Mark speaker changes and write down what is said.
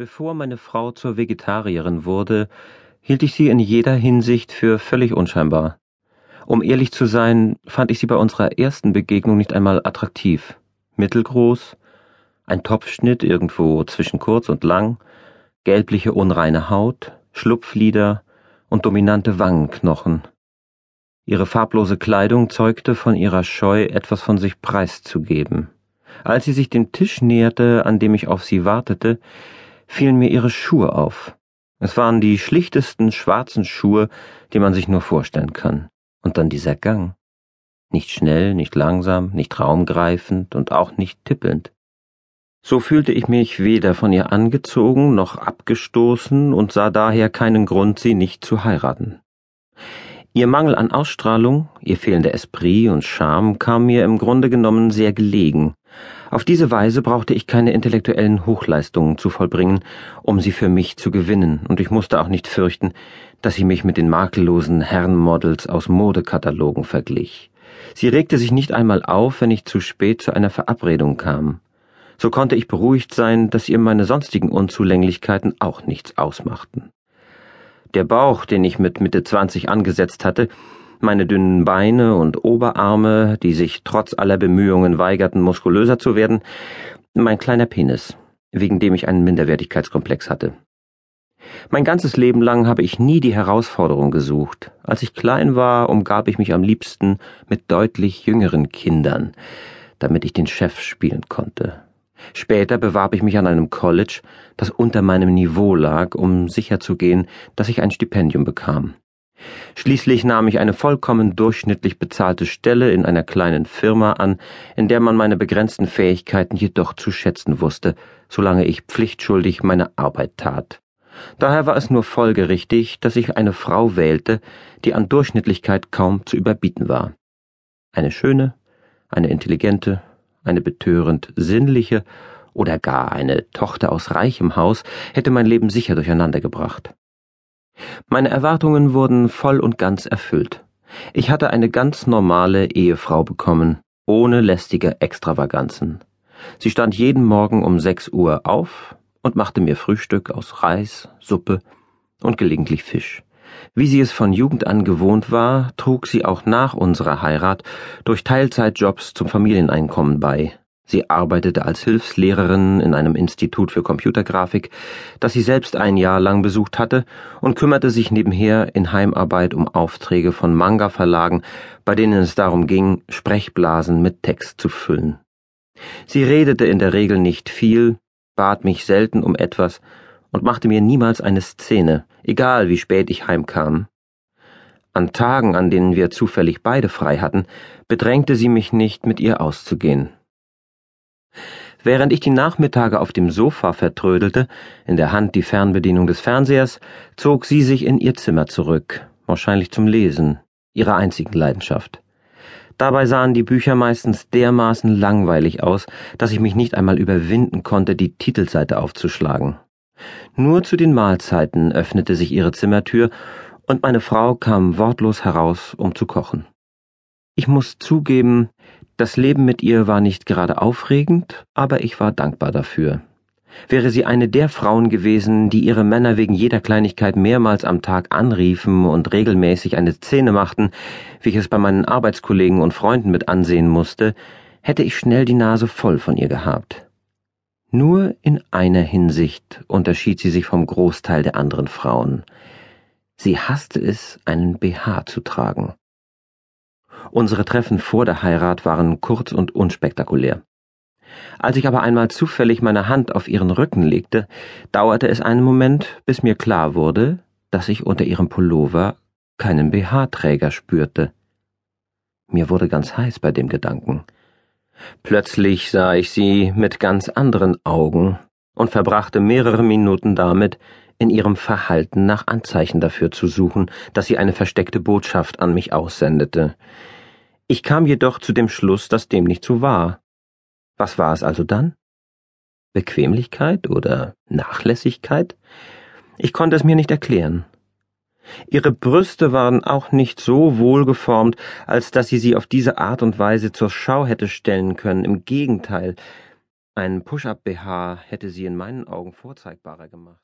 Speaker 1: Bevor meine Frau zur Vegetarierin wurde, hielt ich sie in jeder Hinsicht für völlig unscheinbar. Um ehrlich zu sein, fand ich sie bei unserer ersten Begegnung nicht einmal attraktiv. Mittelgroß, ein Topfschnitt irgendwo zwischen kurz und lang, gelbliche unreine Haut, Schlupflider und dominante Wangenknochen. Ihre farblose Kleidung zeugte von ihrer Scheu, etwas von sich preiszugeben. Als sie sich dem Tisch näherte, an dem ich auf sie wartete, fielen mir ihre Schuhe auf. Es waren die schlichtesten schwarzen Schuhe, die man sich nur vorstellen kann. Und dann dieser Gang. Nicht schnell, nicht langsam, nicht raumgreifend und auch nicht tippelnd. So fühlte ich mich weder von ihr angezogen noch abgestoßen und sah daher keinen Grund, sie nicht zu heiraten. Ihr Mangel an Ausstrahlung, ihr fehlender Esprit und Charme kam mir im Grunde genommen sehr gelegen. Auf diese Weise brauchte ich keine intellektuellen Hochleistungen zu vollbringen, um sie für mich zu gewinnen, und ich musste auch nicht fürchten, dass sie mich mit den makellosen Herrenmodels aus Modekatalogen verglich. Sie regte sich nicht einmal auf, wenn ich zu spät zu einer Verabredung kam. So konnte ich beruhigt sein, dass ihr meine sonstigen Unzulänglichkeiten auch nichts ausmachten. Der Bauch, den ich mit Mitte zwanzig angesetzt hatte, meine dünnen Beine und Oberarme, die sich trotz aller Bemühungen weigerten, muskulöser zu werden, mein kleiner Penis, wegen dem ich einen Minderwertigkeitskomplex hatte. Mein ganzes Leben lang habe ich nie die Herausforderung gesucht. Als ich klein war, umgab ich mich am liebsten mit deutlich jüngeren Kindern, damit ich den Chef spielen konnte. Später bewarb ich mich an einem College, das unter meinem Niveau lag, um sicherzugehen, dass ich ein Stipendium bekam. Schließlich nahm ich eine vollkommen durchschnittlich bezahlte Stelle in einer kleinen Firma an, in der man meine begrenzten Fähigkeiten jedoch zu schätzen wusste, solange ich pflichtschuldig meine Arbeit tat. Daher war es nur folgerichtig, dass ich eine Frau wählte, die an Durchschnittlichkeit kaum zu überbieten war. Eine schöne, eine intelligente, eine betörend sinnliche oder gar eine Tochter aus reichem Haus hätte mein Leben sicher durcheinander gebracht. Meine Erwartungen wurden voll und ganz erfüllt. Ich hatte eine ganz normale Ehefrau bekommen, ohne lästige Extravaganzen. Sie stand jeden Morgen um sechs Uhr auf und machte mir Frühstück aus Reis, Suppe und gelegentlich Fisch. Wie sie es von Jugend an gewohnt war, trug sie auch nach unserer Heirat durch Teilzeitjobs zum Familieneinkommen bei, Sie arbeitete als Hilfslehrerin in einem Institut für Computergrafik, das sie selbst ein Jahr lang besucht hatte, und kümmerte sich nebenher in Heimarbeit um Aufträge von Manga-Verlagen, bei denen es darum ging, Sprechblasen mit Text zu füllen. Sie redete in der Regel nicht viel, bat mich selten um etwas und machte mir niemals eine Szene, egal wie spät ich heimkam. An Tagen, an denen wir zufällig beide frei hatten, bedrängte sie mich nicht, mit ihr auszugehen. Während ich die Nachmittage auf dem Sofa vertrödelte, in der Hand die Fernbedienung des Fernsehers, zog sie sich in ihr Zimmer zurück, wahrscheinlich zum Lesen, ihrer einzigen Leidenschaft. Dabei sahen die Bücher meistens dermaßen langweilig aus, dass ich mich nicht einmal überwinden konnte, die Titelseite aufzuschlagen. Nur zu den Mahlzeiten öffnete sich ihre Zimmertür, und meine Frau kam wortlos heraus, um zu kochen. Ich muss zugeben, das Leben mit ihr war nicht gerade aufregend, aber ich war dankbar dafür. Wäre sie eine der Frauen gewesen, die ihre Männer wegen jeder Kleinigkeit mehrmals am Tag anriefen und regelmäßig eine Szene machten, wie ich es bei meinen Arbeitskollegen und Freunden mit ansehen musste, hätte ich schnell die Nase voll von ihr gehabt. Nur in einer Hinsicht unterschied sie sich vom Großteil der anderen Frauen. Sie hasste es, einen BH zu tragen. Unsere Treffen vor der Heirat waren kurz und unspektakulär. Als ich aber einmal zufällig meine Hand auf ihren Rücken legte, dauerte es einen Moment, bis mir klar wurde, dass ich unter ihrem Pullover keinen BH-Träger spürte. Mir wurde ganz heiß bei dem Gedanken. Plötzlich sah ich sie mit ganz anderen Augen und verbrachte mehrere Minuten damit, in ihrem Verhalten nach Anzeichen dafür zu suchen, dass sie eine versteckte Botschaft an mich aussendete. Ich kam jedoch zu dem Schluss, dass dem nicht so war. Was war es also dann? Bequemlichkeit oder Nachlässigkeit? Ich konnte es mir nicht erklären. Ihre Brüste waren auch nicht so wohlgeformt, als dass sie sie auf diese Art und Weise zur Schau hätte stellen können. Im Gegenteil, Ein Push-Up-BH hätte sie in meinen Augen vorzeigbarer gemacht.